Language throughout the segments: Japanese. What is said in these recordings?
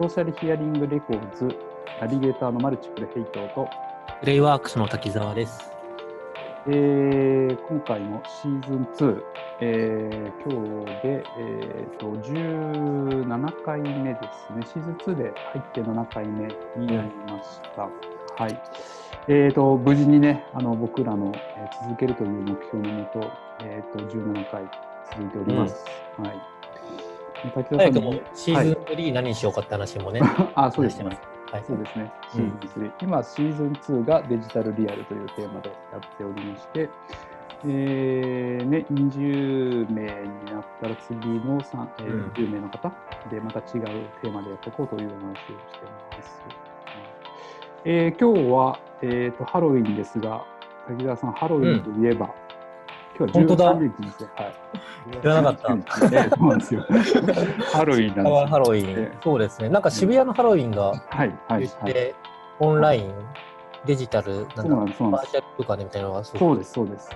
ソーシャルヒアリングレコーズ、ナビゲーターのマルチプルヘイトと、プレイワークスの滝沢です。えー今回のシーズン2、えー今日で、えー、と17回目ですね、シーズン2で入って7回目になりました。はいえー、と無事にね、あの僕らの、えー続けるという目標のもと、えー、と17回続いております。はい滝沢さんも早くもシーズン3何にしようかって話もね、あ、そうですね。はい。そうですね、シうんーズン3。今、シーズン2がデジタルリアルというテーマでやっておりまして、えーね、20名になったら次の3、えーうん10名の方でまた違うテーマでやっていこうというお話をしています。えー今日は、えーとハロウィンですが、滝沢さん、ハロウィンといえば、今日は本当だ13日ですよ。はい。知らなかったた。ね、そうなんですよ。ハロウィンなんですよ。ハロウィえン、そうですね。なんか渋谷のハロウィンがはい、はい、言はい。って、オンライン、デジタル、なんだそうなんです、そうなんですバー。チャル空間でみたいなのがそうです、そうです。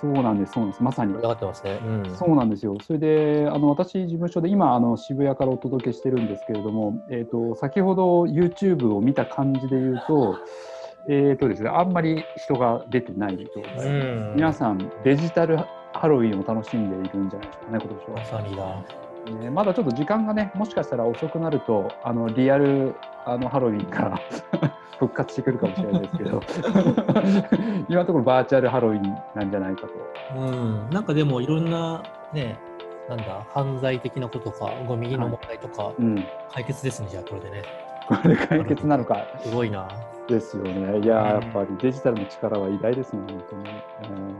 そうなんです、そうなんです。まさに盛り。上がってますね。うん。そうなんですよ。それで、あの私、事務所で今、あの渋谷からお届けしてるんですけれども、えっ、と、先ほど YouTube を見た感じで言うと、えっ、とですね、あんまり人が出てない状態。うん。皆さん、デジタルハロウィンを楽しんでいるんじゃないですかね、今まさにだ。年は。ね、まだちょっと時間がね、もしかしたら遅くなると、あのリアルあのハロウィンが 復活してくるかもしれないですけど、今のところバーチャルハロウィンなんじゃないかと。うん。なんかでもいろんな、ね、なんだ、犯罪的なこととか、ゴミの問題とか、うん、解決ですね、じゃあこれでね。これで解決なのかすごいな。ですよね。いやー、うんやっぱりデジタルの力は偉大ですね、本当に。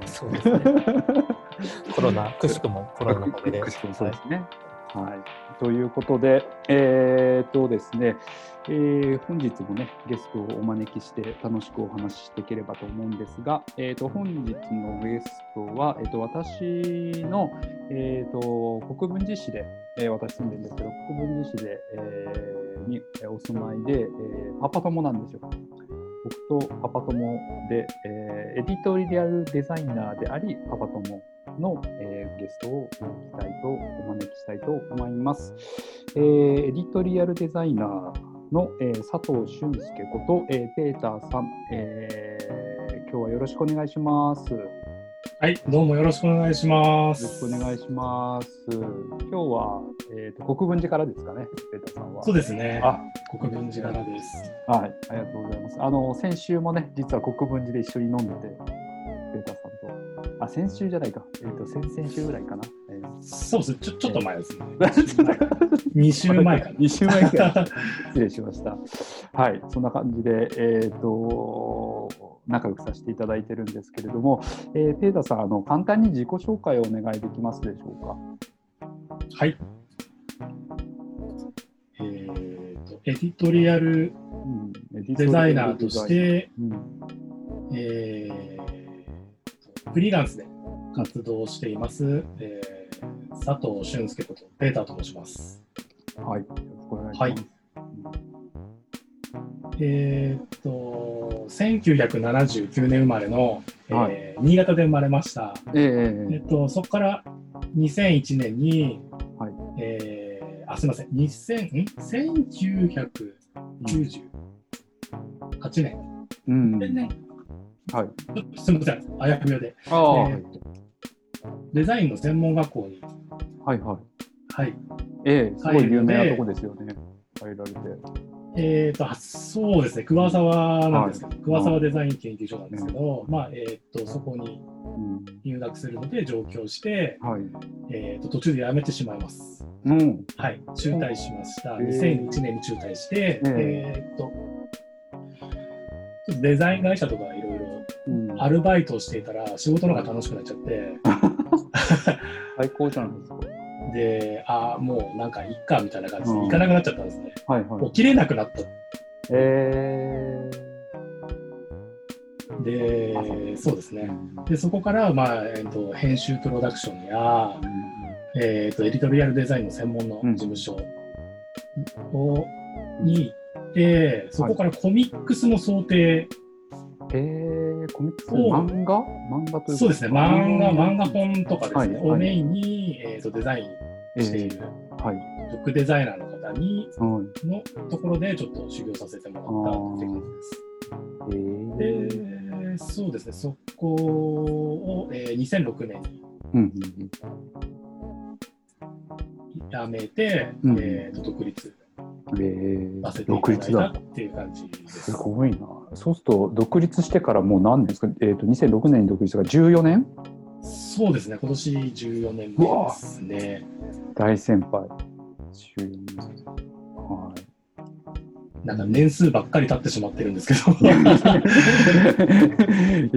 うんそうですね。コロナ、くしくもコロナのおかげで。くしくもそうですね。はい、はい。ということで、えーっとですね、えー本日もね、ゲストをお招きして楽しくお話ししていければと思うんですが、えーっと本日のゲストは、えっと私の、えっと国分寺市で、えー私住んでるんですけど、国分寺市で、えーにお住まいで、えーパパ友なんですよ。僕とパパ友で、えーエディトリアルデザイナーであり、パパ友。の、えーゲストを招きたいとお招きしたいと思います。えーエディトリアルデザイナーの、えー佐藤俊介こと、えーペーターさん、えー今日はよろしくお願いします。よはい、どうもよろしくお願いしまろす。しくお願いします。今日は、えーと国分寺からですかね、ペーターさんは。そうですね。あ国分寺からです。はい、ありがとうございます。あの先週もね、実は国分寺で一緒に飲んでて、ペーター先週じゃないか、えっ、と先々週ぐらいかな。えーそうです。ちょちょっと前ですね。2週前かな。2週前くらい失礼しました。はい、そんな感じで、えっ、と、仲良くさせていただいてるんですけれども、えーペーターさん、あの簡単に自己紹介をお願いできますでしょうか？はい。えーと、エディトリアルうん、エディデザイナーとし、て、うん、えー、フリーランスで活動しています、えー佐藤俊介ことペーターと申します。はい、よろしくお願いします。はい。えー、と、1979年生まれの、えーは新潟で生まれました。えええっと、そこから2001年に、はい。えーあ、すみません、2000ん？1998年、うん、でね、はい。すみません、あやふやで、ああ、えーデザインの専門学校に、はいはい。はい、ええすごい有名なとこですよね。入られて。えーと、あそうですね、桑沢なんですけど、はい桑沢デザイン研究所なんですけど、まあ、えーと、そこにうん、入学するので上京して、はい。えーと、途中で辞めてしまいます。うん。はい、中退しました。へー2001年に中退して、ええーっと、デザイン会社とかアルバイトをしていたら仕事の方が楽しくなっちゃって、最高じゃないですか。で、ああ、もうなんかいっかみたいな感じでうん行かなくなっちゃったんですね。はいはい。起きれなくなった。えで、そうですーね。で、そこから、まあ、えーっと、編集プロダクションや、えーっと、エディトリアルデザインの専門の事務所を、に行って、そこからコミックスの想定、えー、コミックスお漫画？漫画というか。そうですね、漫画、漫画本とかですね、はいはい。をメインに、えー、とデザインしている、はい。ブックデザイナーの方にはい。のところでちょっと修行させてもらったって感じです。えー。で、そうですね、そこを、えー2006年にうんうん辞めて、うん。えーと独立うん。えー、させてい独立だ。っていう感じですす。ごいな。そうすると、独立してからもう何年ですか？えっ、と、2006年に独立が14年そうですね、今年14年目ですね。大先輩。14年。はい。なんか年数ばっかり経ってしまってるんですけど。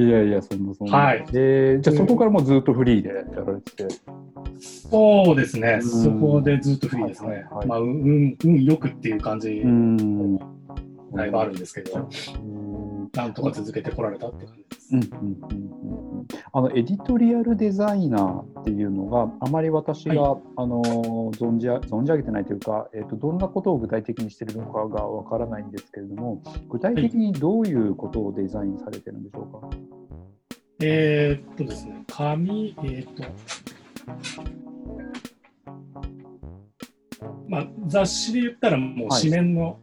いやいや、そんなそんな。はいえーじゃあそこからもうずっとフリーでやられてて。そうですね、うん。そこでずっとフリーですね。はいはいはい。まあ、運、運よくっていう感じうーん。だいぶあるんですけど、うん。なんとか続けてこられたって感じです。うんうんうんうん。うんあのエディトリアルデザイナーっていうのがあまり私が、はあの存じあ存じ上げてないというか、えー、とどんなことを具体的にしているのかがわからないんですけれども具体的にどういうことをデザインされてるんでしょうか、えーっとですね、紙、えーっと、まあ、雑誌で言ったらもうはい紙面の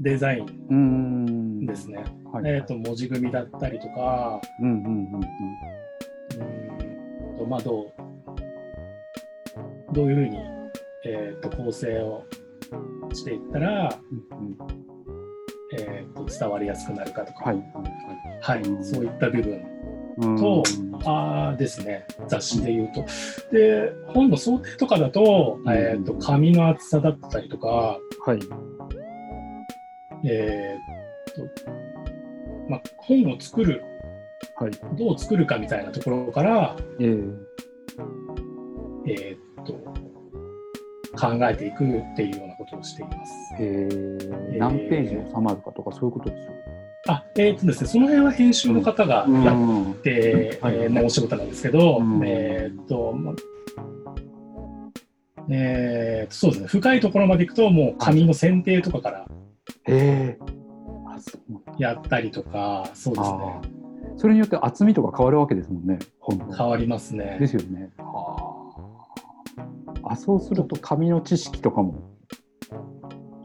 デザインですね。はい。えーっと、文字組みだったりとか、まあ、どう、どういうふうに、えーっと、構成をしていったら、うんうん。えーっと、伝わりやすくなるかとか、はいはい、うんそういった部分。はいとうん。あーですね、雑誌で言うと。で、本の想定とかだと、うん。えー、と紙の厚さだったりとか、はい。えーとまあ、本を作る、はい。どう作るかみたいなところから、えーえー、と考えていくっていうようなことをしています。えー。何ページに収まるかとかそういうことですよあ、えーとですね、その辺は編集の方がやっうん。て、はい。えーのお仕事なんですけど、うん。えーっと、まえーそうですね、深いところまでいくと、もう紙の選定とかからやったりとか、そうですね。それによって厚みとか変わるわけですもんね、本の。変わりますね。で。すよね。あそうすると紙の知識とかも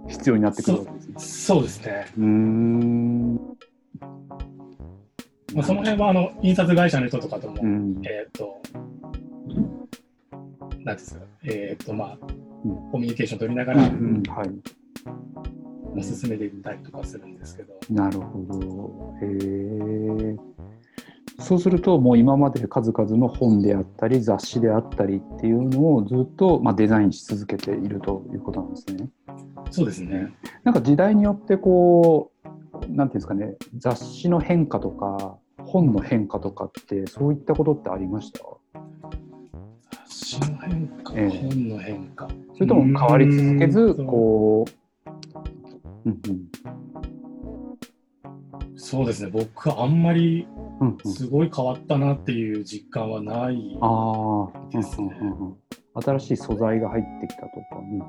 必要になってくるわけですね。そうですね。うーん。まあ、その辺はあの印刷会社の人とかとも、うん。えーっと、なんですか、えーっと、まあ、うんコミュニケーション取りながうら、んはい。お進めていったりとかするんですけど、なるほど。へえ。そうするともう今まで数々の本であったり雑誌であったりっていうのをずっと、まあ、デザインし続けているということなんですね。そうですね。なんか時代によってこう、なんていうんですかね、雑誌の変化とか、本の変化とかって、そういったことってありました？雑誌の変化、ええ本の変化。それとも変わり続けずうーん、こう、うんそうですね、僕はあんまりうん、うん。うん、すごい変わったなっていう実感はない。ああ、ですね新しい素材が入ってきたとか、うんうんうん。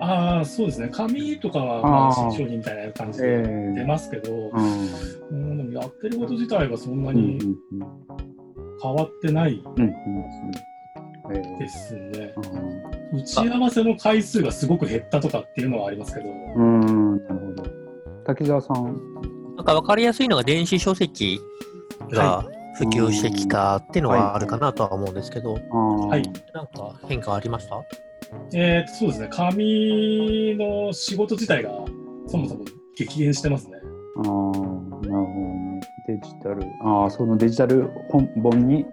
ああ、そうですね、紙とかは新商品みたいな感じでええ。出ますけど、うんうん、でもやってること自体はそんなに変わってないですね。うん。打ち合わせの回数がすごく減ったとかっていうのはありますけど、うん、なるほど。滝沢さん、なんか分かりやすいのが電子書籍が普及してきたっていうのはあるかなとは思うんですけど、はいなんか変化ありました？えーとそうですね、紙の仕事自体がそもそも激減してますね。あーなるほどね。デジタル、ああ、そのデジタル本本に、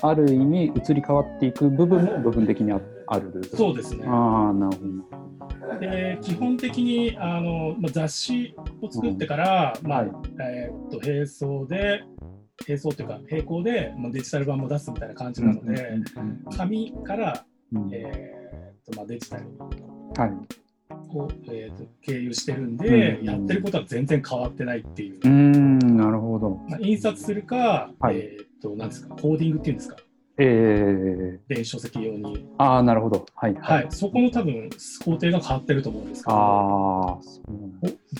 ある意味移り変わっていく部分も部分的にあある。そうですね。ああ、なるほで基本的にあの、まあ、雑誌を作ってから、まあはいえーっと並走で並走というか並行で、まあ、デジタル版も出すみたいな感じど。なので、うん紙から、うんうんえーっとまあ、デジタルはい。を、えーっと経由してるんで、うんやってることは全然変わってないっていう、うーん、なるほど。まあ、印刷するか、はいえーっとなんですかコーディングっていうんですかええ電子書籍用に、ああ、なるほど。はい。はい、そこの多分工程が変わってると思うんですけどあ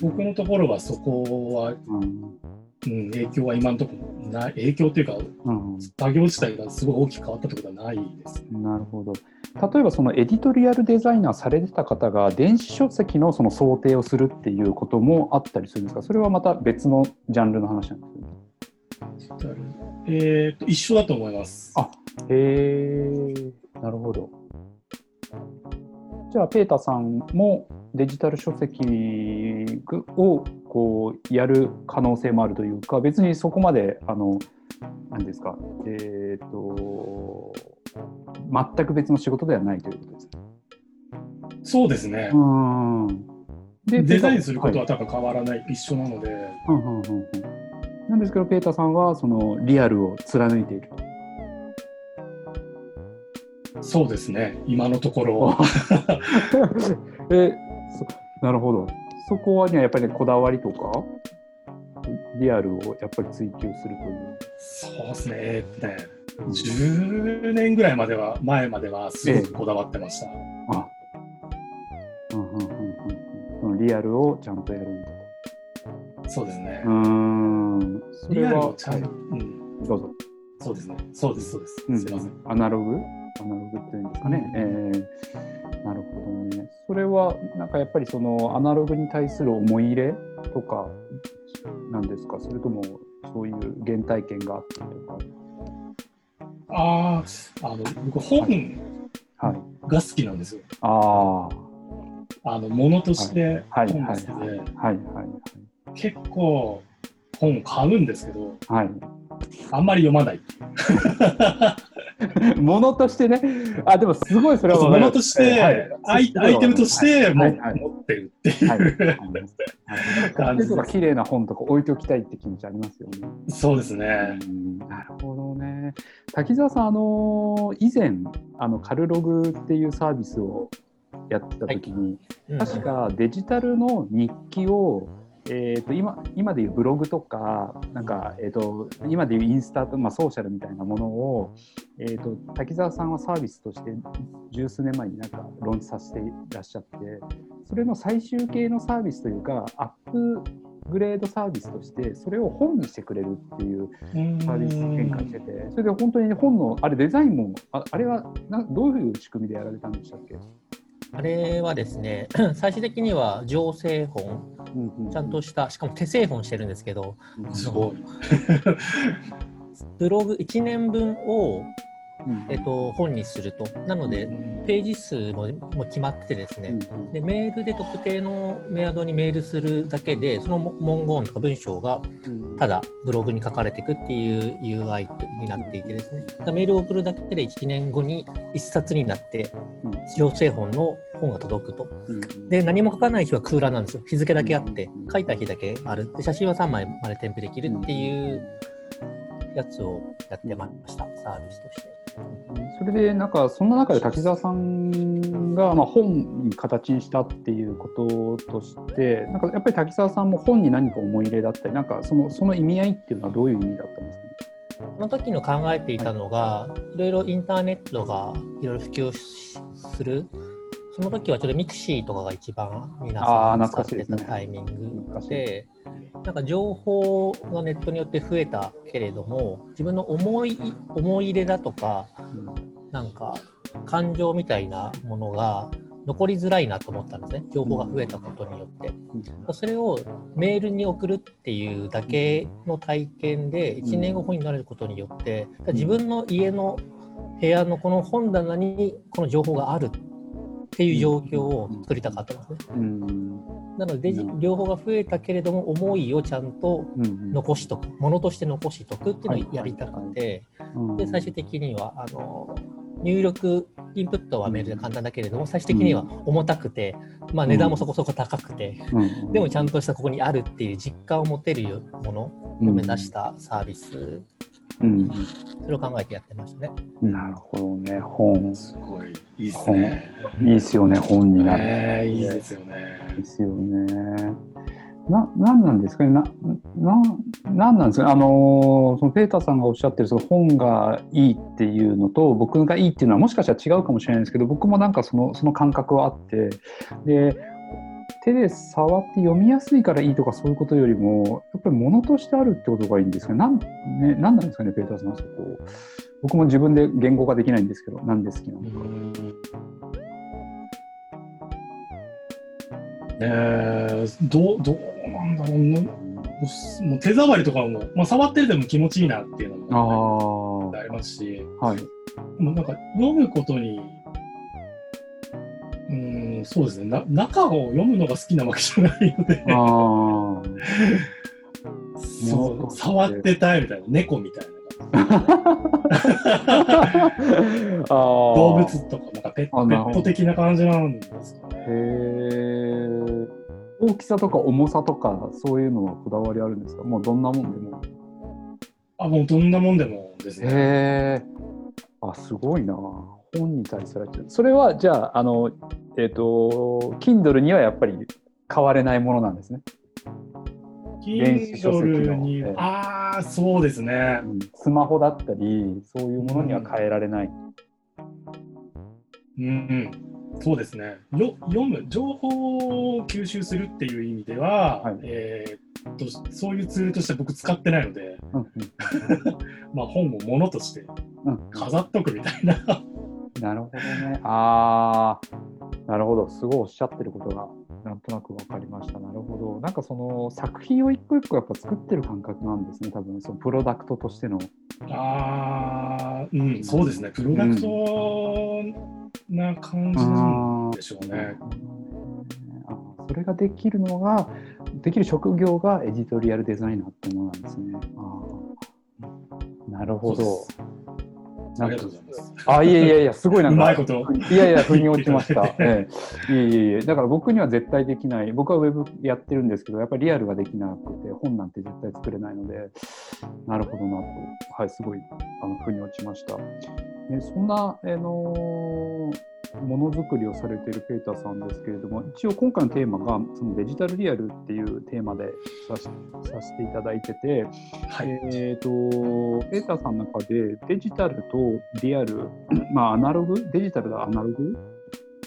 僕のところはそこはうんうん、影響は今のところない、影響っていうか、うん、作業自体がすごい大きく変わったってことはないです。なるほど。例えばそのエディトリアルデザイナーされてた方が電子書籍のその想定をするっていうこともあったりするんですか？それはまた別のジャンルの話なんですかえー、と一緒だと思います。あへえなるほど。じゃあペータさんもデジタル書籍をこうやる可能性もあるというか別にそこまであの何ですかえっ、ー、と全く別の仕事ではないということですそうですね。うんでデザインすることは多分変わらない、はい、一緒なので。うんうんうんうん、なんですけどペーターさんはそのリアルを貫いていると。そうですね今のところ。えなるほど。そこはねやっぱり、ね、こだわりとか？リアルをやっぱり追求するという。そうですね。えー、ね10年ぐらいまでは前まではすごくこだわってました。ええ、あうんうんうんうん、そのリアルをちゃんとやるんだと。そうですね。うん。それはちゃんと、はい、うん、どうぞ。そうですね。そうです、そうです。うん、すみません。アナログ？アナログっていうんですかね。うん、えー、なるほどね。それは、なんかやっぱりそのアナログに対する思い入れとかなんですか？それともそういう原体験があってとか。ああ、あの僕本が好きなんですよ。はい、ああ。あのものとして本が好きで、結構本買うんですけど、はい、あんまり読まない。ものとしてね、あでもすごいそれはものとして、はい、アイアイテムとして持ってるっていう、はい。感じとか綺麗な本とか置いておきたいって気持ちありますよね。そうですね。なるほどね。滝沢さん、あの以前あのカルログっていうサービスをやってた時に、確かデジタルの日記をえーと、今今でいうブログとかなんか、えーと、今でいうインスタと、まあ、ソーシャルみたいなものを、えーと、滝沢さんはサービスとして十数年前になんかローンチさせていらっしゃってそれの最終形のサービスというかアップグレードサービスとしてそれを本にしてくれるっていうサービス展開しててそれで本当に本のあれデザインもああれはなどういう仕組みでやられたんでしたっけ？あれはですね、最終的には情製本、ちゃんとした、しかも手製本してるんですけど、すごい。ブログ1年分をえっと、本にすると。なので、ページ数もも決まっててですね、で、メールで特定のメアドにメールするだけで、その文言とか文章がただブログに書かれていくっていう UI になっていてですね、メールを送るだけで1年後に1冊になって、情勢本の本が届くと。で、何も書かない日は空欄なんですよ。日付だけあって、書いた日だけある。で、写真は3枚まで添付できるっていうやつをやってまいりました、サービスとして。それでなんかそんな中で滝沢さんがまあ本に形にしたっていうこととしてなんかやっぱり滝沢さんも本に何か思い入れだったりなんかそのその意味合いっていうのはどういう意味だったんですか？ねその時の考えていたのが、はい、いろいろインターネットがいろいろ普及するその時はちょっと mixi とかが一番皆さん使ってたタイミングで、なんか情報がネットによって増えたけれども、自分の思い思い入れだとか、なんか感情みたいなものが残りづらいなと思ったんですね、情報が増えたことによって。それをメールに送るっていうだけの体験で、1年後本になることによって、自分の家の部屋のこの本棚にこの情報があるっていう状況を作りたかったんですね。なので両方が増えたけれども思いをちゃんと残しとく、ものとして残しとくっていうのをやりたくて、で最終的にはあの入力インプットはメールで簡単だけれども最終的には重たくて、まあ、値段もそこそこ高くて、でもちゃんとしたここにあるっていう実感を持てるものを目指したサービスうん、それを考えてやってましたね。なるほどね、本。すごいいいですね。いいですよね、本になる。えー、いいですよね。いいですよね。な、なんなんですかね。な、な、なんなんですか。あの、そのペーターさんがおっしゃってるその本がいいっていうのと、僕がいいっていうのはもしかしたら違うかもしれないですけど、僕もなんかその、その感覚はあって。で。手で触って読みやすいからいいとかそういうことよりも、やっぱり物としてあるってことがいいんですかね。なん,、ね、なんなんですかね、ペーターさん、そこ。僕も自分で言語化できないんですけど、なんで好きなのか。えー、どどうなんだろうな。もう手触りとかも、まあ、触ってるでも気持ちいいなっていうのもありますし、はい、もうなんか読むことにそうですね。な中を読むのが好きなわけじゃないので。そう触ってたいみたいな猫みたいな。動物とかなんかペッペット的な感じなんですかね。へ大きさとか重さとかそういうのはこだわりあるんですか？もうどんなもんでも。あもうどんなもんでもですね。へえあすごいな本に対するそれはじゃああのえっ、ー、と Kindle にはやっぱり変われないものなんですね。Kindle に、えー、ああそうですね、うん、スマホだったりそういうものには変えられない。うん、うん、そうですね。よ読む情報を吸収するっていう意味では、はい、えー、とそういうツールとして僕使ってないので、うんうん、まあ本をものとして飾っとくみたいななるほどね。ああ、なるほど。すごいおっしゃってることがなんとなく分かりました。なるほど。なんかその作品を一個一個やっぱ作ってる感覚なんですね。多分そのプロダクトとしての。ああ、うん、そうですね。プロダクトな感じなんでしょうね。あそれができるのが、できる職業がエディトリアルデザイナーってものなんですね。あなるほど。ありがとうございます。あ、いえいえいや、すごいなんか、うまいこといやいや、腑に落ちました。ええ、いえいえだから僕には絶対できない、僕はウェブやってるんですけど、やっぱりリアルができなくて、本なんて絶対作れないので、なるほどなと、はい、すごい、あの、腑に落ちました。ね、そんな、あのーものづくりをされているペーターさんですけれども、一応今回のテーマがそのデジタルリアルっていうテーマでささせていただいてて、はい、えーと、ペーターさんの中でデジタルとリアル、まあ、アナログ、デジタルとアナログ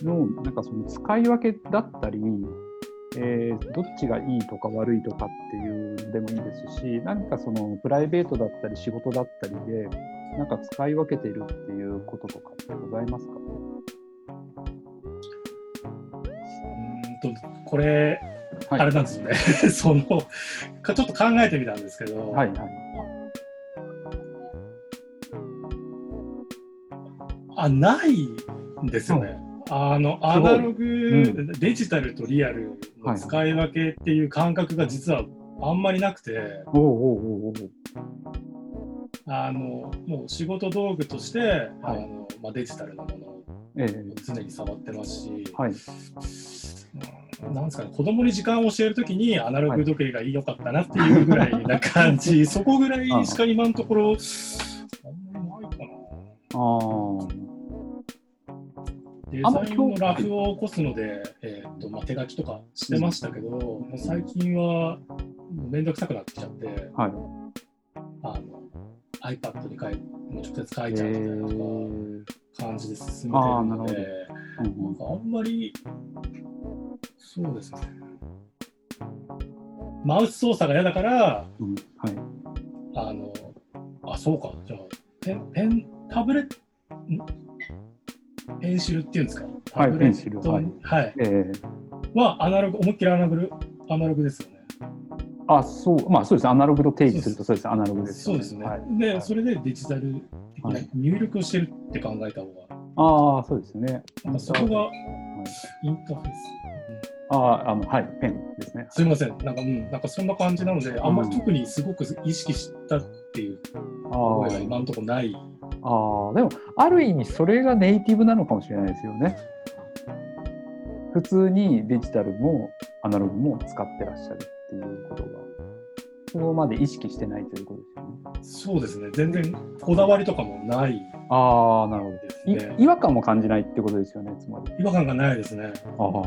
のなんかその使い分けだったり、えー、どっちがいいとか悪いとかっていうのでもいいですし、何かそのプライベートだったり仕事だったりで、なんか使い分けているっていうこととかってございますか？とこれ、はい、あれなんですよね。そのちょっと考えてみたんですけど、はいはい、あないんですよね。あのアナログ、うん、デジタルとリアルの使い分けっていう感覚が実はあんまりなくて、あのもう仕事道具として、はい、あのまあ、デジタルなものを常に触ってますし、はい、なんですかね、子供に時間を教えるときにアナログ時計が良かったなっていうぐらいな感じ、そこぐらいしか今のところ、あんまりないかな。あデザインのラフを起こすので、えーとまあ、手書きとかしてましたけど、もう最近は面倒くさくなってきちゃって、はい、あの iPad に書いもう直接書いちゃうみたいな感じで進めてるので、あなんかあんまりそうですね。マウス操作が嫌だから、うんはい、あの、あ、そうか、じゃあ、ペン、ペン、タブレット、ペンシルっていうんですか？タブレット、はい、はい、えー、はアナログ、思いっきりアナログアナログですよね。あ、そう、まあそうです。アナログと定義するとそうです。アナログです、ね、そうですね。はい、で、それでデジタル的な入力をしてるって考えた方が。ああ、そうですね。なんかそこがインターフェース。ああ、の、はい、ペンですね。すみません。なんか、うん、なんかそんな感じなので、あんまり特にすごく意識したっていう声が今のところない。ああ、でも、ある意味それがネイティブなのかもしれないですよね。普通にデジタルもアナログも使ってらっしゃるっていうことが、そこまで意識してないということですよね。そうですね。全然こだわりとかもない。ああ、なるほど、ね、違和感も感じないってことですよね、つまり。違和感がないですね。ああ。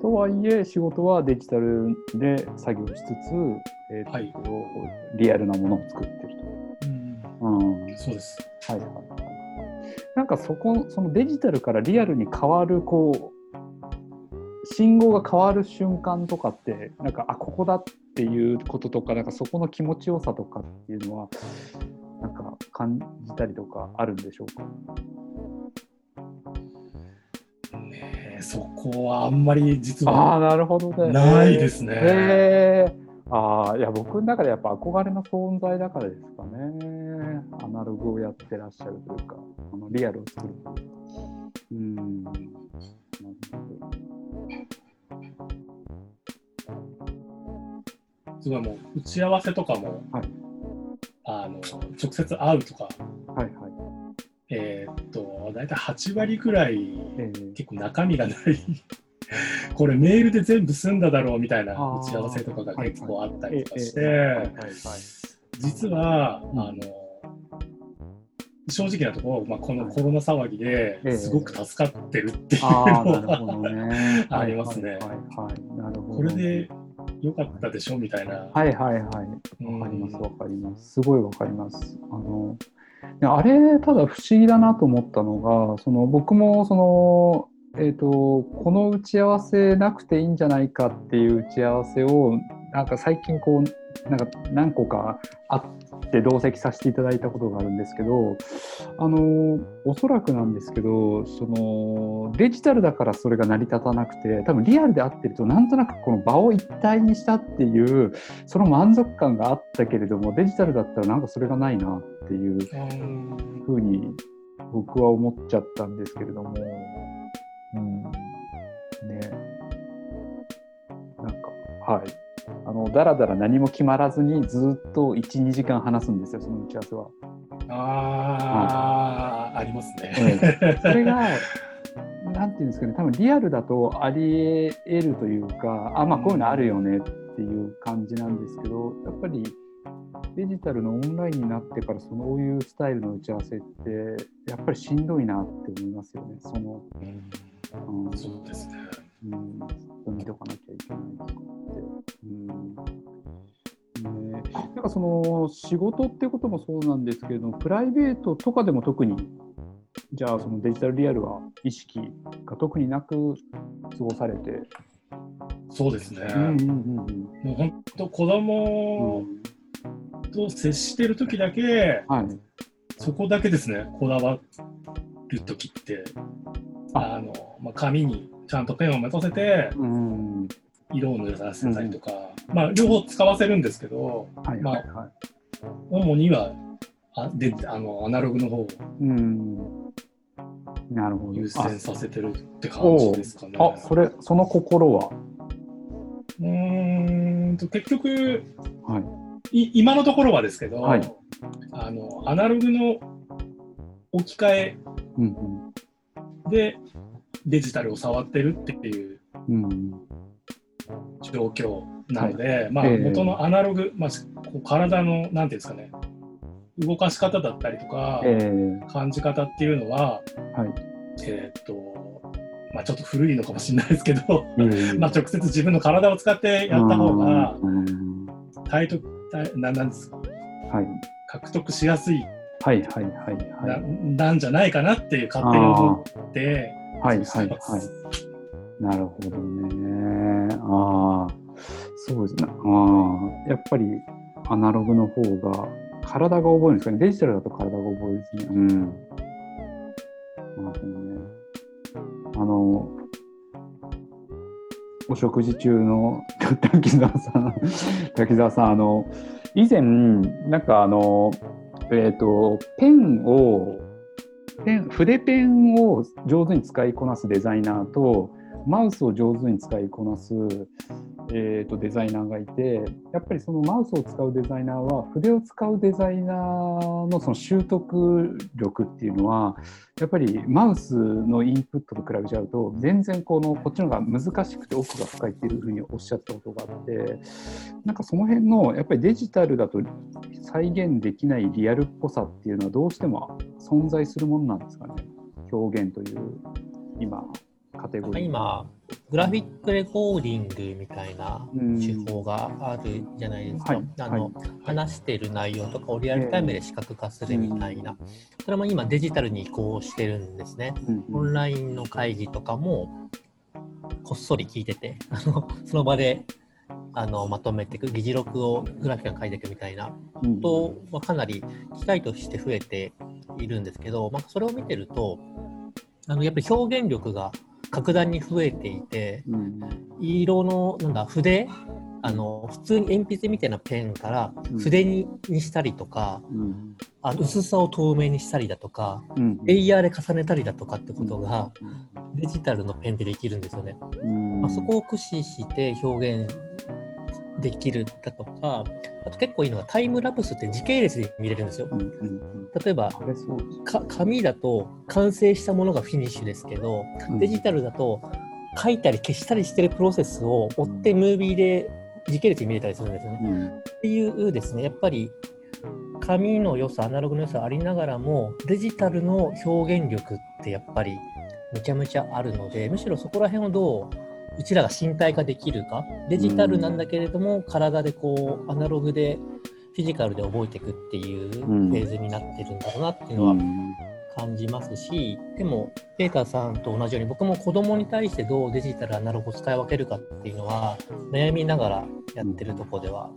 とはいえ仕事はデジタルで作業しつつ、えーと、はい、リアルなものを作ってると。うん、うん、そうです。はいはい。なんかそこそのデジタルからリアルに変わるこう信号が変わる瞬間とかってなんかあここだっていうこととかなんかそこの気持ちよさとかっていうのはなんか感じたりとかあるんでしょうか？ねそこはあんまり実はあなるほどねないですね。えーああ、いや、僕の中でやっぱ憧れの存在だからですかね。アナログをやってらっしゃるというか、あのリアルを作る。うん。すごいもう打ち合わせとかも、はい、あの直接会うとか、はいはい、えー、っと大体8割ぐらい、えー、結構中身がない。これメールで全部済んだだろうみたいな打ち合わせとかが結構あったりとかして、実は、あの正直なところ、まあ、このコロナ騒ぎですごく助かってるっていうのは、ありますね。これで良かったでしょみたいな。はいはいはい。わかりますわかります。すごいわかります。あのあれただ不思議だなと思ったのがその僕もそのえーと、この打ち合わせなくていいんじゃないかっていう打ち合わせをなんか最近こうなんか何個かあって同席させていただいたことがあるんですけどあのおそらくなんですけどそのデジタルだからそれが成り立たなくて多分リアルで会ってるとなんとなくこの場を一体にしたっていうその満足感があったけれどもデジタルだったらなんかそれがないなっていうふうに僕は思っちゃったんですけれども。うん。ね。なんか、はい。あの、だらだら何も決まらずにずっと1、2時間話すんですよ、その打ち合わせは。ああ、ありますね。それが、なんていうんですかね、多分リアルだとあり得るというか、あ、まあこういうのあるよねっていう感じなんですけど、やっぱりデジタルのオンラインになってからそういうスタイルの打ち合わせってやっぱりしんどいなって思いますよね。その、うんうん、そうですね。うん、ず見とかなきゃいけないとかって。うんね、なんかその仕事っていうこともそうなんですけれども、プライベートとかでも特に、じゃあそのデジタルリアルは意識が特になく過ごされて。そうですね。うんうんうん、もう本当子供と接してる時だけ、はい、そこだけですね、こだわる時って。あのまあ、紙にちゃんとペンを持たせて、うん、色を塗らせたりとか、うん、まあ、両方使わせるんですけど、はいはいはい、まあ、主にはあであのアナログの方を、うん、なるほど。優先させてるって感じですかね。あそれその心は？うんと結局、はい、い今のところはですけど、はい、あのアナログの置き換え、うんうん。でデジタルを触ってるっていう状況なので、はい、まあ、元のアナログ、まあ、こう体の何ていうんですかね動かし方だったりとか、感じ方っていうのは、はい、えっとまあ、ちょっと古いのかもしれないですけど まあ直接自分の体を使ってやった方が体得ななんですか、はい、獲得しやすいはいはいはいはい。な。なんじゃないかなっていう勝手に思って、はいはいはい。なるほどね。ああ、そうですね。ああ、やっぱりアナログの方が体が覚えるんですかね。デジタルだと体が覚えるですね。うん。なるほどね。あの、お食事中の 滝沢さん、滝沢さん、あの、以前、なんかあの、えっ、ー、と、ペンを、ペン、筆ペンを上手に使いこなすデザイナーと、マウスを上手に使いこなす、えーと、デザイナーがいてやっぱりそのマウスを使うデザイナーは筆を使うデザイナーのその習得力っていうのはやっぱりマウスのインプットと比べちゃうと全然このこっちの方が難しくて奥が深いっていうふうにおっしゃったことがあってなんかその辺のやっぱりデジタルだと再現できないリアルっぽさっていうのはどうしても存在するものなんですかね？表現という今。カテゴリー。今グラフィックレコーディングみたいな手法があるじゃないですか。あの、話している内容とかをリアルタイムで視覚化するみたいな。それも今デジタルに移行してるんですね。オンラインの会議とかもこっそり聞いてて、あのその場であのまとめていく、議事録をグラフィックが書いていくみたいな。ことはかなり機会として増えているんですけど、まあ、それを見てると、あのやっぱり表現力が格段に増えていて、うん、色のなんだ筆あの普通に鉛筆みたいなペンから筆にうん、にしたりとか、うん、あ薄さを透明にしたりだとか、うん、レイヤーで重ねたりだとかってことが、デジタルのペンでできるんですよね。まあ、そこを駆使して表現できるだとか、あと結構いいのがタイムラプスって時系列で見れるんですよ。うんうん、例えば紙だと完成したものがフィニッシュですけど、デジタルだと書いたり消したりしてるプロセスを追ってムービーで時系列に見れたりするんですよね。うん、っていうですねやっぱり紙の良さアナログの良さありながらもデジタルの表現力ってやっぱりめちゃめちゃあるのでむしろそこら辺をどううちらが身体化できるか？デジタルなんだけれども、体でこうアナログでフィジカルで覚えていくっていうフェーズになってるんだろうなっていうのは感じますし、でもペーターさんと同じように僕も子供に対してどうデジタルアナログを使い分けるかっていうのは悩みながらやってるとこではあ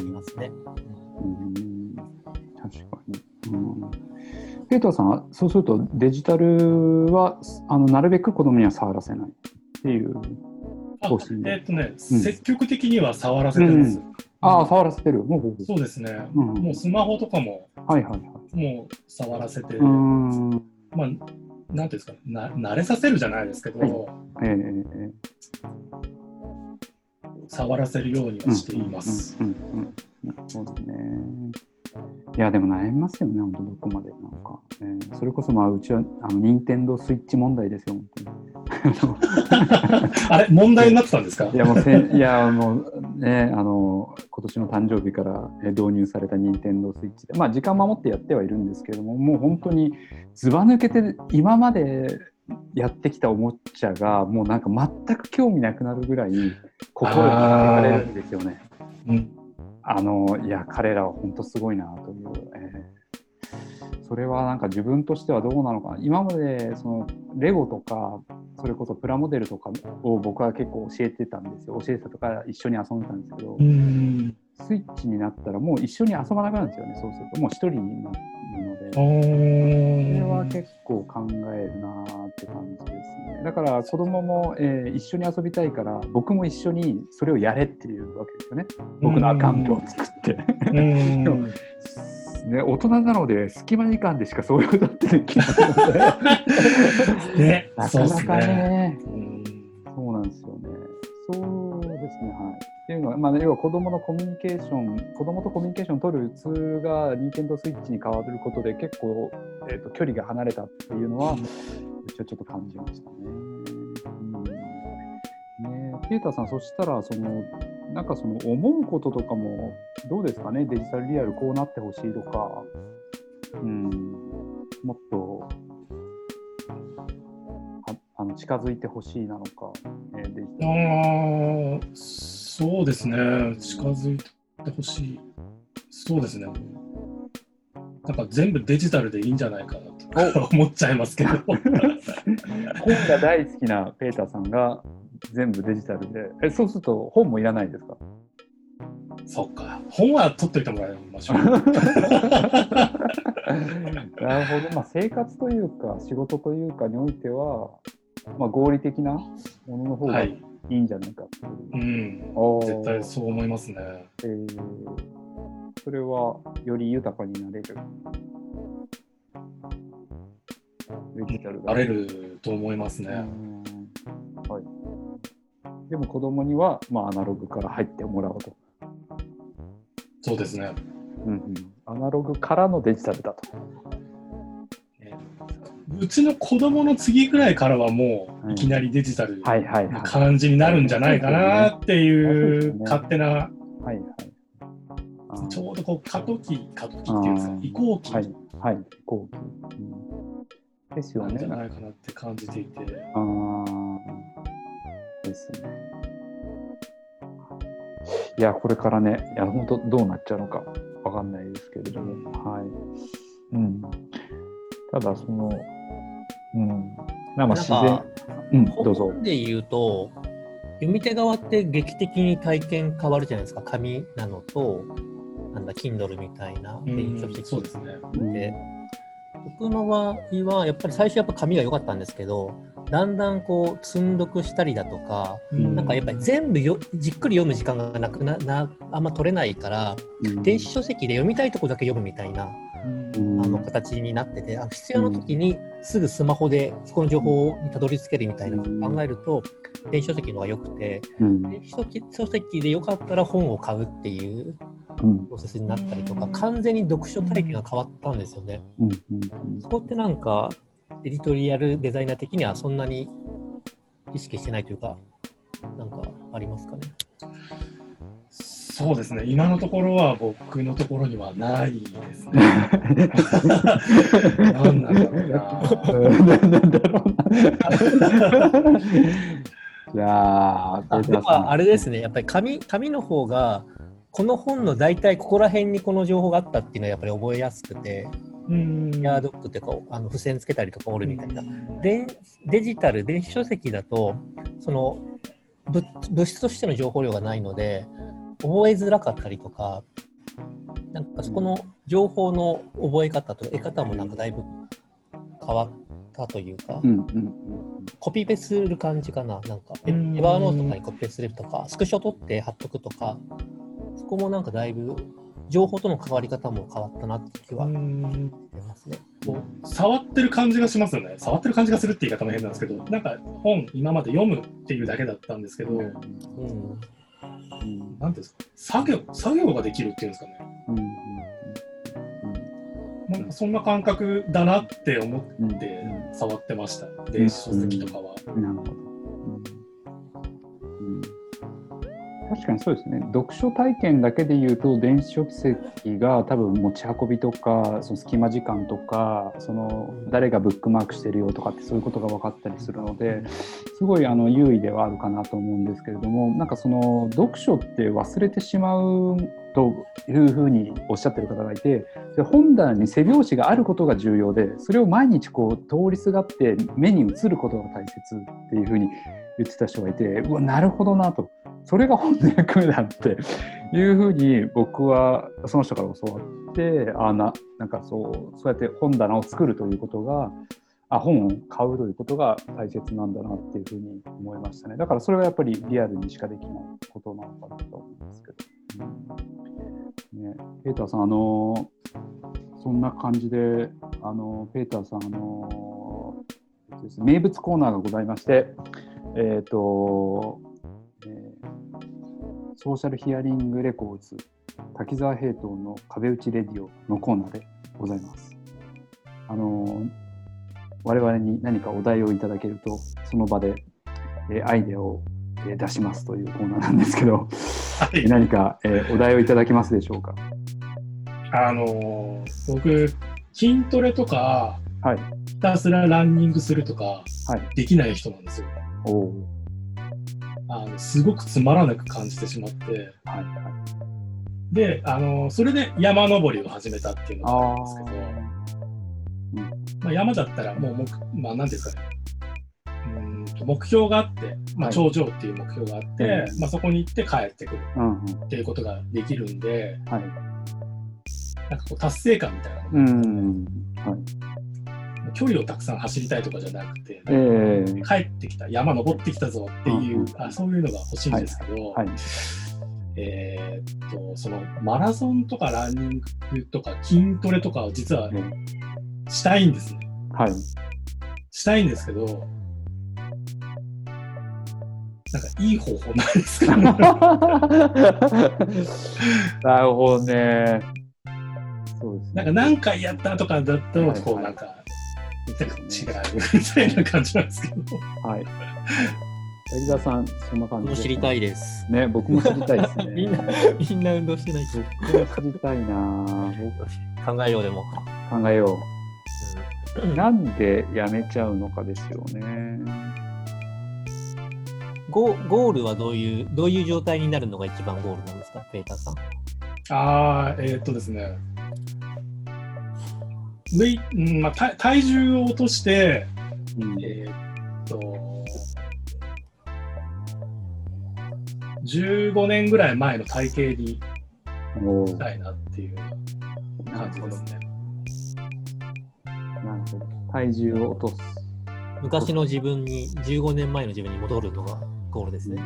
りますね。うん。確かに、うん。ペーターさんはそうするとデジタルはあのなるべく子供には触らせないっていう方針えっ、とね、うん、積極的には触らせてます。うん、ああ、触らせてる。もうそうですね、うん、もうスマホとかも、はいはいはい、もう触らせて、まあ、なんていうんですかな、慣れさせるじゃないですけど、はい、えー、触らせるようにはしています。そうですね。いや、でも悩みますよね、本当どこまで。なんか、えー、それこそ、まあ、うちは、あの、任天堂スイッチ問題ですよ、本当に。あれ、問題になってたんですか？いや、もうせ、いや、もう、ね、あの、今年の誕生日から導入された任天堂スイッチで、まあ、時間守ってやってはいるんですけれども、もう本当に、ずば抜けて、今までやってきたおもちゃが、もうなんか全く興味なくなるぐらい、心が洗われるんですよね。うんあのいや彼らは本当すごいなという、えー、それはなんか自分としてはどうなのか今までそのレゴとかそれこそプラモデルとかを僕は結構教えてたんですよ。教えてたとか一緒に遊んでたんですけどスイッチになったらもう一緒に遊ばなくなるんですよねそうすると。もう一人になるので。それは結構考えるなって感じですね。だから子供も、えー、一緒に遊びたいから僕も一緒にそれをやれっていうわけですよね。僕のアカウントを作って。ね、大人なので隙間時間でしかそういうことってできないので。ね、なかなかね、そうなんですよね。そうですね、はい。っていうのは、まあ、要は子供のコミュニケーション、子供とコミュニケーションを取るツールが Nintendo Switch に変わることで結構、えーと、距離が離れたっていうのは、うちはちょっと感じましたね。うん。ね。ペーターさん、そしたらその、なんかその思うこととかもどうですかね、デジタルリアルこうなってほしいとか、うん、もっとあの近づいてほしいなのか、えー、デジタルあそうですね、近づいてほしい。そうですね。なんか全部デジタルでいいんじゃないかなと思っちゃいますけど。本が大好きなペーターさんが全部デジタルで、えそうすると本もいらないですか？そっか、本は取っといてもらいましょう。なるほど、まあ、生活というか、仕事というかにおいては、まあ、合理的なものの方がいいんじゃないかっていう。はい、うん、絶対そう思いますね。えー、それはより豊かになれる。デジタルなれると思いますね。はい、でも子供には、まあ、アナログから入ってもらおうと。そうですね。うんうん、アナログからのデジタルだと。うちの子供の次ぐらいからはもういきなりデジタルな感じになるんじゃないかなっていう勝手な、はいはい、ちょうどこう過渡期過渡期っていうんですか移行期、はいはい、移行期、うん、ですよね。じゃないかなって感じていて。あえですね。いや、これからね、いや、本当どうなっちゃうのかわかんないですけれども、はい。うん。ただ、その、うん。まあ自然。うん、どうぞ。で言うと、読み手側って劇的に体験変わるじゃないですか。紙なのと、なんだ、Kindle みたいな電子書籍。そうですね。で、僕の場合は、やっぱり最初やっぱ紙が良かったんですけど、だんだんこう積んどくしたりだとか、うん、なんかやっぱり全部よじっくり読む時間がなくななあんま取れないから、うん、電子書籍で読みたいとこだけ読むみたいな、うん、あの形になっててあ必要な時にすぐスマホでそこの情報にたどり着けるみたいなのを考えると、電子書籍の方が良くて、電子書籍でよかったら本を買うっていうプロセスになったりとか、完全に読書体験が変わったんですよね。そこってなんかエディトリアルデザイナー的にはそんなに意識してないというか、なんかありますかね？そうですね、今のところは僕のところにはないですね。何なんだろうな。なんだろうな。いやああれですね、やっぱり紙紙の方が、この本の大体ここら辺にこの情報があったっていうのはやっぱり覚えやすくて、ヤードックっていうかあの付箋つけたりとかおるみたいな。でデジタル、電子書籍だと、その物質としての情報量がないので、覚えづらかったりとか、なんかそこの情報の覚え方と得方もなんかだいぶ変わったというか、うんうん、コピペする感じかな、なんか、エヴァーノートとかにコピペするとか、スクショ取って貼っとくとか、そこもなんかだいぶ情報との関わり方も変わったなって気はしてますね。触ってる感じがしますよね。触ってる感じがするって言い方も変なんですけど、なんか本今まで読むっていうだけだったんですけど、うん、なんですか作業作業ができるっていうんですかね。うんなんかそんな感覚だなって思って触ってました、電子書籍とかは。なるほど確かにそうですね。読書体験だけで言うと電子書籍が多分持ち運びとかその隙間時間とかその誰がブックマークしてるよとかってそういうことが分かったりするのですごいあの優位ではあるかなと思うんですけれどもなんかその読書って忘れてしまうというふうにおっしゃってる方がいて本棚に背表紙があることが重要でそれを毎日こう通りすがって目に映ることが大切っていうふうに言ってた人がいてうわなるほどなと。それが本の役目だって いうふうに僕はその人から教わってあななんかそうそうやって本棚を作るということがあ本を買うということが大切なんだなっていうふうに思いましたね。だからそれはやっぱりリアルにしかできないことなのかなと思いますけど、うん。ね、ペーターさんあのそんな感じであのペーターさんあの名物コーナーがございましてえっ、ー、とえー、ソーシャルヒアリングレコーズ滝沢平等の壁打ちレディオのコーナーでございます。あのー、我々に何かお題をいただけるとその場で、えー、アイデアを、えー、出しますというコーナーなんですけど、はい、何か、えー、お題をいただけますでしょうか？あのー、僕筋トレとか、はい、ひたすらランニングするとか、はい、できない人なんですよ。おあのすごくつまらなく感じてしまって、はいはい、であのそれで山登りを始めたっていうのがあるんですけど、うん。まあ、山だったらもう目、まあ、何ですかねうん目標があって、まあ、頂上っていう目標があって、はい、まあ、そこに行って帰ってくる。っていうことができるんで、はい、なんかこう達成感みたいなのが、うん。はい距離をたくさん走りたいとかじゃなくて、えー、帰ってきた山登ってきたぞっていう、うん、あそういうのが欲しいんですけど、はい。はい、えー、っとそのマラソンとかランニングとか筋トレとかを実はしたいんですね。はい、したいんですけどなんかいい方法ないですか、ね、なるほどね。そうですね。なんか何回やったとかだと、こうなんか違うみたいな感じなんですけど。はい。柳沢さん、そんな感じ知りたいです。ね、僕も知りたいですね。みんな、みんな運動してない僕も知りたいな考えようでも。考えよう。なんでやめちゃうのかですよね。ゴゴールはどういう、どういう状態になるのが一番ゴールなんですか、ペーターさん。ああ、えー、っとですね。うんまあ、体重を落として、うん、えー、っと、15年ぐらい前の体型にしたいなっていう感じですね。なるほど。体重を落とす。昔の自分に、15年前の自分に戻るのがゴールですね。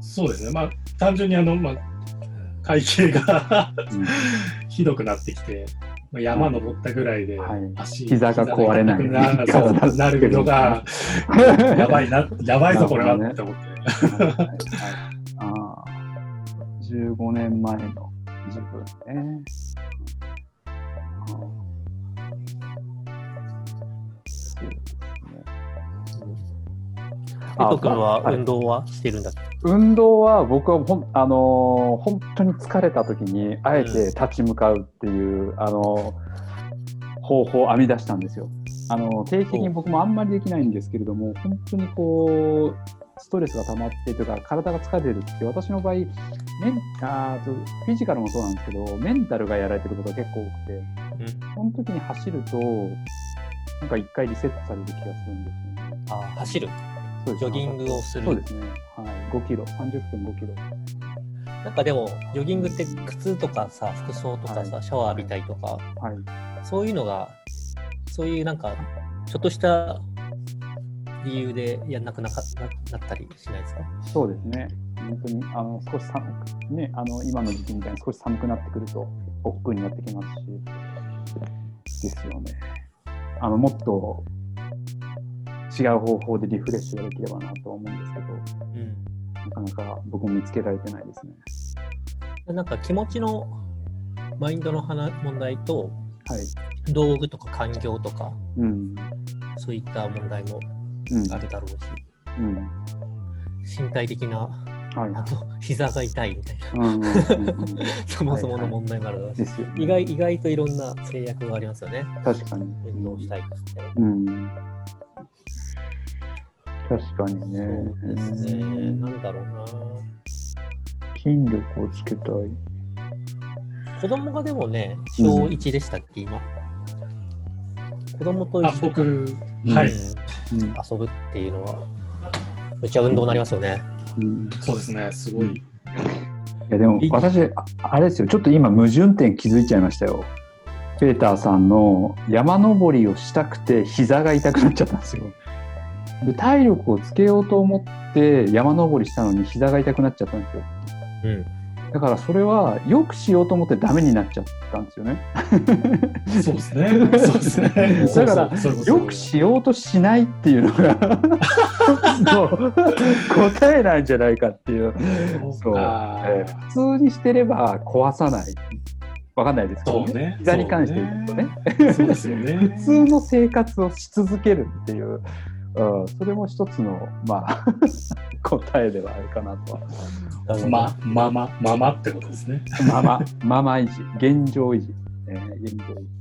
そうですね。まあ、単純にあの、まあ、体型が ひどくなってきて、まあ、山登ったぐらいで足、はい、膝が壊れないななるのが、やばいな、やばいぞこれはって思って。はいはいはい、あ15年前の自分ね。ペト君は運動はしてるんだっけ？運動は僕はほん、あのー、本当に疲れた時にあえて立ち向かうっていう、うん、あのー、方法を編み出したんですよ。あの定期的に僕もあんまりできないんですけれども本当にこうストレスが溜まってというか体が疲れてるって私の場合メンあフィジカルもそうなんですけどメンタルがやられてることが結構多くて、うん、その時に走るとなんか一回リセットされる気がするんですよね。あ走る？ジョギングをする。そうですね。はい。5キロ、30分5キロ。なんかでも、ジョギングって靴とかさ、服装とかさ、はい、シャワー浴びたりとか、はい、そういうのが、そういうなんか、ちょっとした理由でやんなくなかなったりしないですか？そうですね。本当にあの少し寒く、ね、あの今の時期みたいに少し寒くなってくると、億劫になってきますし、ですよね。あのもっと違う方法でリフレッシュができればなと思うんですけど、うん、なかなか僕も見つけられてないですね。なんか気持ちのマインドの問題と、はい、道具とか環境とか、うん、そういった問題もあるだろうし、うん、身体的な、はい、あと膝が痛いみたいな、そもそもの問題もあるだろうし、はいはい、意外意外といろんな制約がありますよね。確かに。運動したいって。うん確かにね。そうですね。なんだろうな。筋力をつけたい。子供がでもね、小1でしたっけ、うん、今。子供と一緒に、はい、遊ぶっていうのは、めっちゃ運動になりますよね。うん、そうですね、すごい。いやでも私、あれですよ、ちょっと今矛盾点気づいちゃいましたよ。ペーターさんの山登りをしたくて膝が痛くなっちゃったんですよ。で体力をつけようと思って山登りしたのに膝が痛くなっちゃったんですよ。うん、だからそれはよくしようと思ってダメになっちゃったんですよね。そうですね。そうですね。だからよくしようとしないっていうのが答えなんじゃないかっていう。そう、えー、普通にしてれば壊さない。わかんないですけど、ね、膝に関して言うとね。そうですよね。普通の生活をし続けるっていう。うん、それも一つの、まあ 答えではあるかなとは。ま、まま、ままってことですね。まま、まま維持、現状維持。えー、現状維持。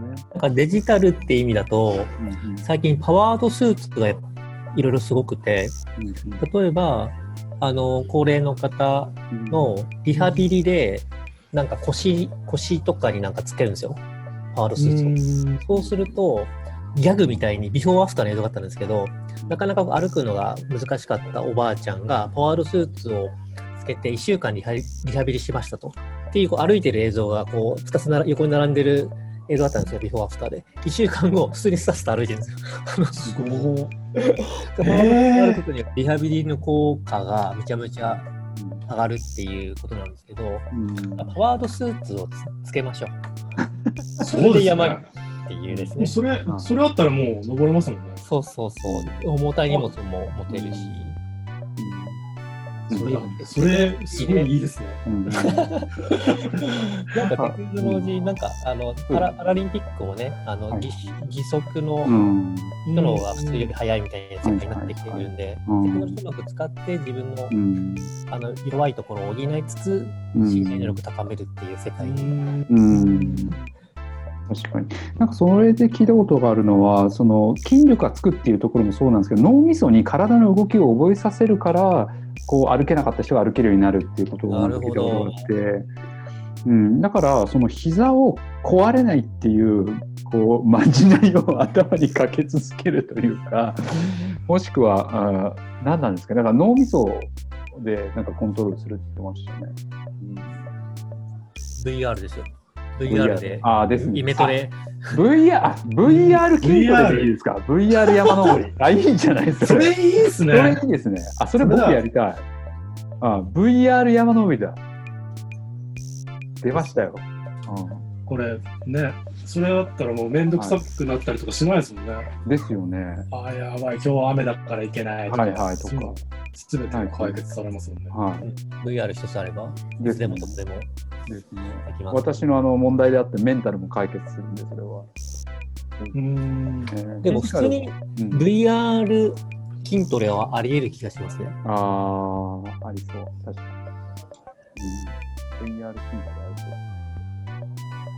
なんかデジタルって意味だと、うんうん、最近パワードスーツがいろいろすごくて、うんうん、例えば、あの、高齢の方のリハビリで、なんか腰、腰とかになんかつけるんですよ。パワードスーツを。そうすると、ギャグみたいにビフォーアフターの映像があったんですけど、なかなか歩くのが難しかったおばあちゃんがパワードスーツをつけて1週間リハリハビリしましたと。っていうこう歩いてる映像がこう2つな横に並んでる映像だったんですよ、ビフォーアフターで。1週間後、普通にスタスタ歩いてるんですよ。すごい。パワードスーツにリハビリの効果がめちゃめちゃ上がるっていうことなんですけど、パワードスーツをつけましょう。それで山にっていうですね。それ、それあったらもう登れますもんね。そうそうそう。重たい荷物も持てるし。それ、それ、すごいいいですね。なんかテクノロジー、なんかあのパラパラリンピックもね、あの、義義足の人の方が普通より速いみたいな世界になってきてるんで、テクノロジーうまく使って自分のあの弱いところを補いつつ、身体能力高めるっていう世界に。確かに。なんかそれで聞いたことがあるのは、その筋力がつくっていうところもそうなんですけど、脳みそに体の動きを覚えさせるから、こう歩けなかった人が歩けるようになるっていうことが聞いたことがあって、うん、だからその膝を壊れないっていうこうまじないを頭にかけ続けるというか、もしくはあ何なんですか、だから脳みそでなんかコントロールするって言ってましたね。うん、VR ですよ。VR で。あですね。イメトレ。VR、VR 筋トレでいいですか ?VR 山登り。あ、いいじゃないですか？それいいですね。それいいですね。あ、それ僕やりたい。あ、VR 山登りだ。出ましたよ。これね、それだったらもう面倒くさくなったりとかしないですもんね。ですよね。あ、やばい、今日は雨だから行けない。はいはい、とか。すべて解決されますもんね。はい。VR 一つあれば、いつでもとっても。ですね。私のあの問題であってメンタルも解決するんで、それは。うん、えー、でも普通に VR 筋トレはあり得る気がしますね。ああ、ありそう。確かに。うん、VR 筋トレありそう。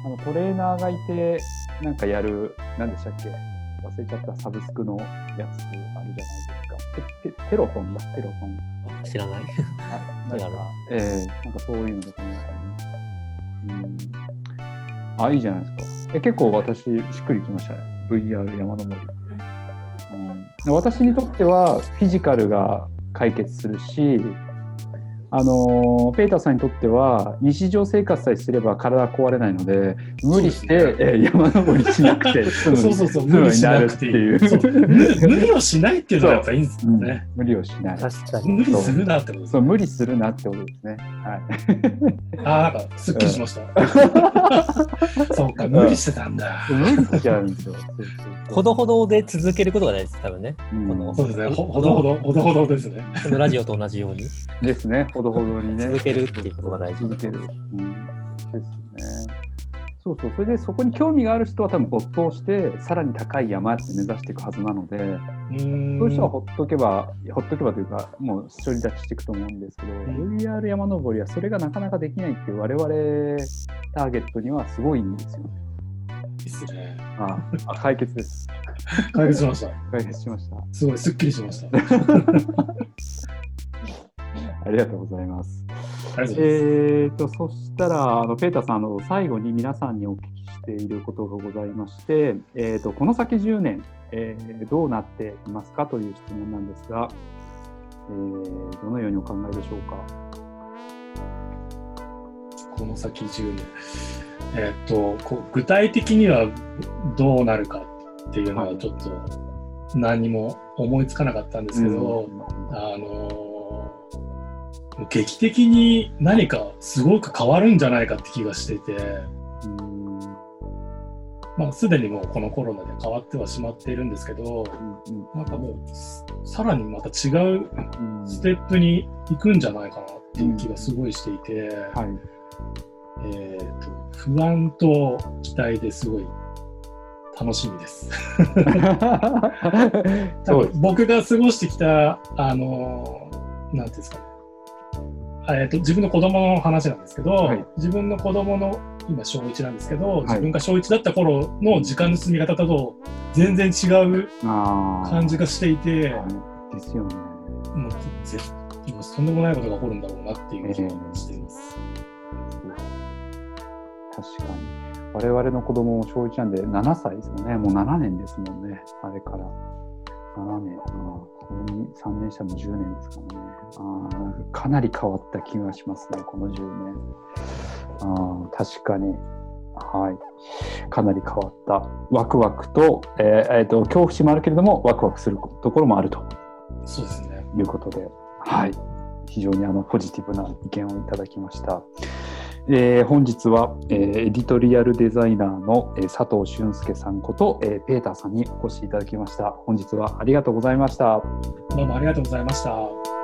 あのトレーナーがいて、なんかやる、何でしたっけ？忘れちゃったサブスクのやつあるじゃないですか。テテテロフォンだ、テロフォン。知らない？なん か、えー、なんかそういうのとかね。うん。あ、いいじゃないですか。え結構私、しっくりきましたね。VR 山登り。うん、私にとっては、フィジカルが解決するし、あのペーターさんにとっては日常生活さえすれば体壊れないので無理して、え山登りしなくて済む そうそうそう無理しなくていう。無理をしないっていうのがやっぱいいんですよね、うん、無理をしない。確かに。無理するなってことそう無理するなってことですね。はい。あなんかすっきりしました、そうか無理してたんだ。無理しちゃうんですよ。ほどほどで続けることが大事です多分ね、うん、このそうですね。ほどほどほどほどですね。このラジオと同じように。ですねほどほどにね。続けるっていうことが大事。続ける。うん。ですね。そうそう。それでそこに興味がある人は多分没頭して、さらに高い山って目指していくはずなので、そういう人はほっとけば、ほっとけばというか、もう独り立ちしていくと思うんですけど、VR 山登りはそれがなかなかできないっていう我々ターゲットにはすごいんですよね。いいっすね。ああ、解決です。解決しました。解決しました。すごい、すっきりしました。ありがとうございます。えーと、そしたらあのペーターさんの最後に皆さんにお聞きしていることがございまして、えーと、この先10年、えー、どうなっていますかという質問なんですが、えー、どのようにお考えでしょうか？この先10年、えーと、こ具体的にはどうなるかっていうのはちょっと何も思いつかなかったんですけど、うん、あの劇的に何かすごく変わるんじゃないかって気がしてて、まあ、すでにもうこのコロナで変わってはしまっているんですけど、なんかもうさらにまた違うステップに行くんじゃないかなっていう気がすごいしていて、えーと、不安と期待ですごい楽しみです。僕が過ごしてきたあのなんていうんですかねえーと、自分の子供の話なんですけど、はい、自分の子供の今小1なんですけど、自分が小1だった頃の時間の進み方と全然違う感じがしていて、ですよね。もう今とんでもないことが起こるんだろうなっていう気がしています。えー、確かに。我々の子供も小1なんで7歳ですよね。もう7年ですもんね。あれから。7年。うん3年したの10年ですかね。あかなり変わった気がしますね、この10年。あ確かに。はい。かなり変わった。ワクワクと、えーえーと、恐怖心もあるけれども、ワクワクするところもあると。そうですね。いうことで、はい。非常にあのポジティブな意見をいただきました。えー、本日は、えー、エディトリアルデザイナーの、えー、佐藤俊介さんこと、えー、ペーターさんにお越しいただきました。本日はありがとうございました。どうもありがとうございました。